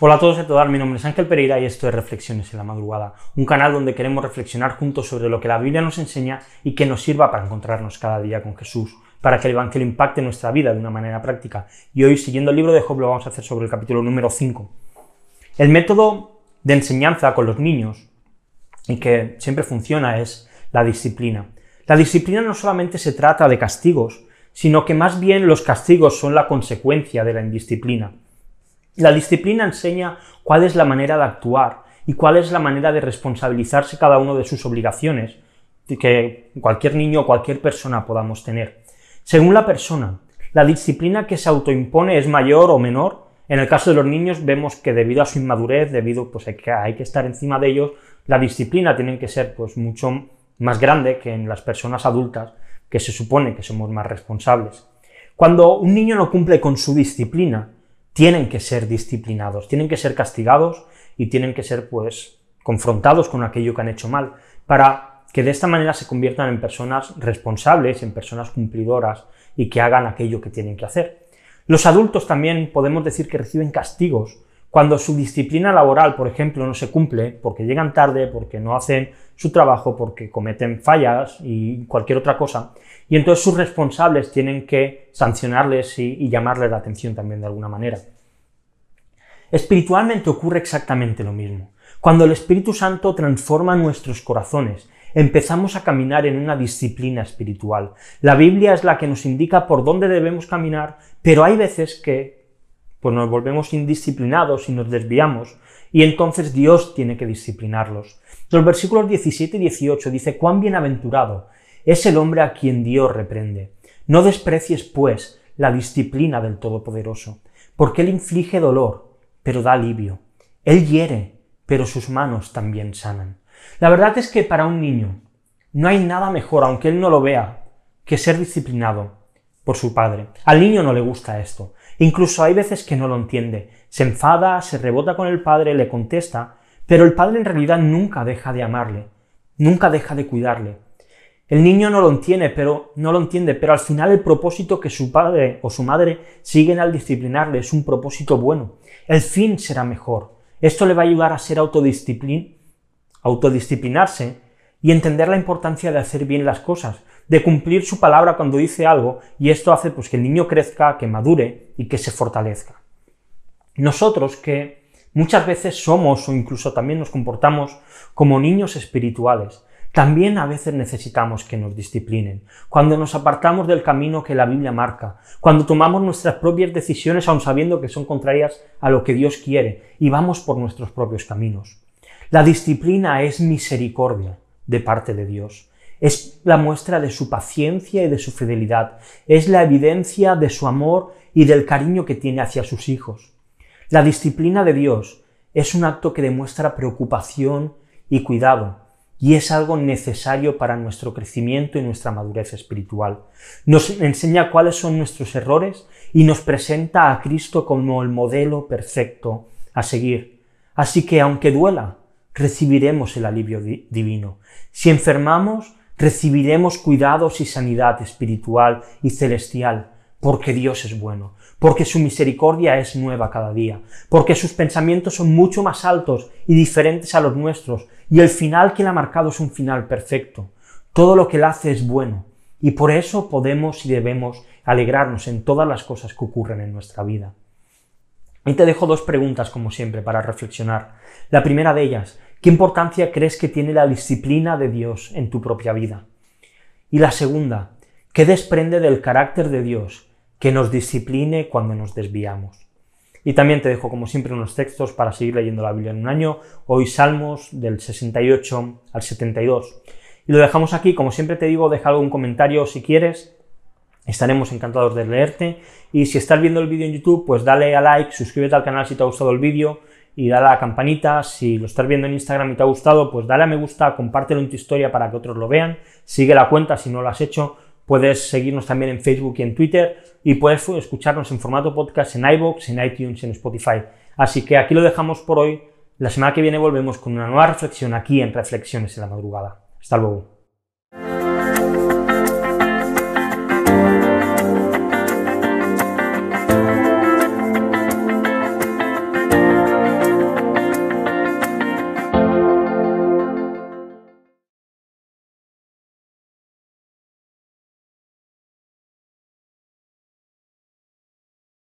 Hola a todos y a todas, mi nombre es Ángel Pereira y esto es Reflexiones en la Madrugada, un canal donde queremos reflexionar juntos sobre lo que la Biblia nos enseña y que nos sirva para encontrarnos cada día con Jesús, para que el Evangelio impacte nuestra vida de una manera práctica. Y hoy, siguiendo el libro de Job, lo vamos a hacer sobre el capítulo número 5. El método de enseñanza con los niños, y que siempre funciona, es la disciplina. La disciplina no solamente se trata de castigos, sino que más bien los castigos son la consecuencia de la indisciplina. La disciplina enseña cuál es la manera de actuar y cuál es la manera de responsabilizarse cada uno de sus obligaciones que cualquier niño o cualquier persona podamos tener. Según la persona, la disciplina que se autoimpone es mayor o menor. En el caso de los niños vemos que debido a su inmadurez, debido pues que hay que estar encima de ellos, la disciplina tiene que ser pues mucho más grande que en las personas adultas, que se supone que somos más responsables. Cuando un niño no cumple con su disciplina, tienen que ser disciplinados, tienen que ser castigados y tienen que ser pues confrontados con aquello que han hecho mal, para que de esta manera se conviertan en personas responsables, en personas cumplidoras y que hagan aquello que tienen que hacer. Los adultos también podemos decir que reciben castigos cuando su disciplina laboral, por ejemplo, no se cumple porque llegan tarde, porque no hacen su trabajo, porque cometen fallas y cualquier otra cosa, y entonces sus responsables tienen que sancionarles y, llamarles la atención también de alguna manera. Espiritualmente ocurre exactamente lo mismo. Cuando el Espíritu Santo transforma nuestros corazones, empezamos a caminar en una disciplina espiritual. La Biblia es la que nos indica por dónde debemos caminar, pero hay veces que pues nos volvemos indisciplinados y nos desviamos, y entonces Dios tiene que disciplinarlos. Los versículos 17 y 18 dice, cuán bienaventurado es el hombre a quien Dios reprende. No desprecies, pues, la disciplina del Todopoderoso, porque Él inflige dolor, pero da alivio. Él hiere, pero sus manos también sanan. La verdad es que para un niño no hay nada mejor, aunque él no lo vea, que ser disciplinado por su padre. Al niño no le gusta esto. Incluso hay veces que no lo entiende. Se enfada, se rebota con el padre, le contesta, pero el padre en realidad nunca deja de amarle, nunca deja de cuidarle. El niño no lo entiende, pero no lo entiende, pero al final el propósito que su padre o su madre siguen al disciplinarle es un propósito bueno. El fin será mejor. Esto le va a ayudar a ser autodisciplin autodisciplinarse y entender la importancia de hacer bien las cosas, de cumplir su palabra cuando dice algo, y esto hace pues que el niño crezca, que madure y que se fortalezca. Nosotros que muchas veces somos o incluso también nos comportamos como niños espirituales, también a veces necesitamos que nos disciplinen, cuando nos apartamos del camino que la Biblia marca, cuando tomamos nuestras propias decisiones aun sabiendo que son contrarias a lo que Dios quiere y vamos por nuestros propios caminos. La disciplina es misericordia de parte de Dios, es la muestra de su paciencia y de su fidelidad, es la evidencia de su amor y del cariño que tiene hacia sus hijos. La disciplina de Dios es un acto que demuestra preocupación y cuidado, y es algo necesario para nuestro crecimiento y nuestra madurez espiritual. Nos enseña cuáles son nuestros errores y nos presenta a Cristo como el modelo perfecto a seguir. Así que aunque duela, recibiremos el alivio divino. Si enfermamos, recibiremos cuidados y sanidad espiritual y celestial, porque Dios es bueno, porque su misericordia es nueva cada día, porque sus pensamientos son mucho más altos y diferentes a los nuestros, y el final que él ha marcado es un final perfecto. Todo lo que él hace es bueno, y por eso podemos y debemos alegrarnos en todas las cosas que ocurren en nuestra vida. Y te dejo dos preguntas, como siempre, para reflexionar. La primera de ellas, ¿qué importancia crees que tiene la disciplina de Dios en tu propia vida? Y la segunda, ¿qué desprende del carácter de Dios que nos discipline cuando nos desviamos? Y también te dejo, como siempre, unos textos para seguir leyendo la Biblia en un año. Hoy Salmos del 68 al 72. Y lo dejamos aquí. Como siempre te digo, deja algún comentario si quieres. Estaremos encantados de leerte. Y si estás viendo el vídeo en YouTube, pues dale a like, suscríbete al canal si te ha gustado el vídeo y dale a la campanita. Si lo estás viendo en Instagram y te ha gustado, pues dale a me gusta, compártelo en tu historia para que otros lo vean. Sigue la cuenta si no lo has hecho. Puedes seguirnos también en Facebook y en Twitter y puedes escucharnos en formato podcast en iVoox, en iTunes, en Spotify. Así que aquí lo dejamos por hoy. La semana que viene volvemos con una nueva reflexión aquí en Reflexiones en la Madrugada. Hasta luego.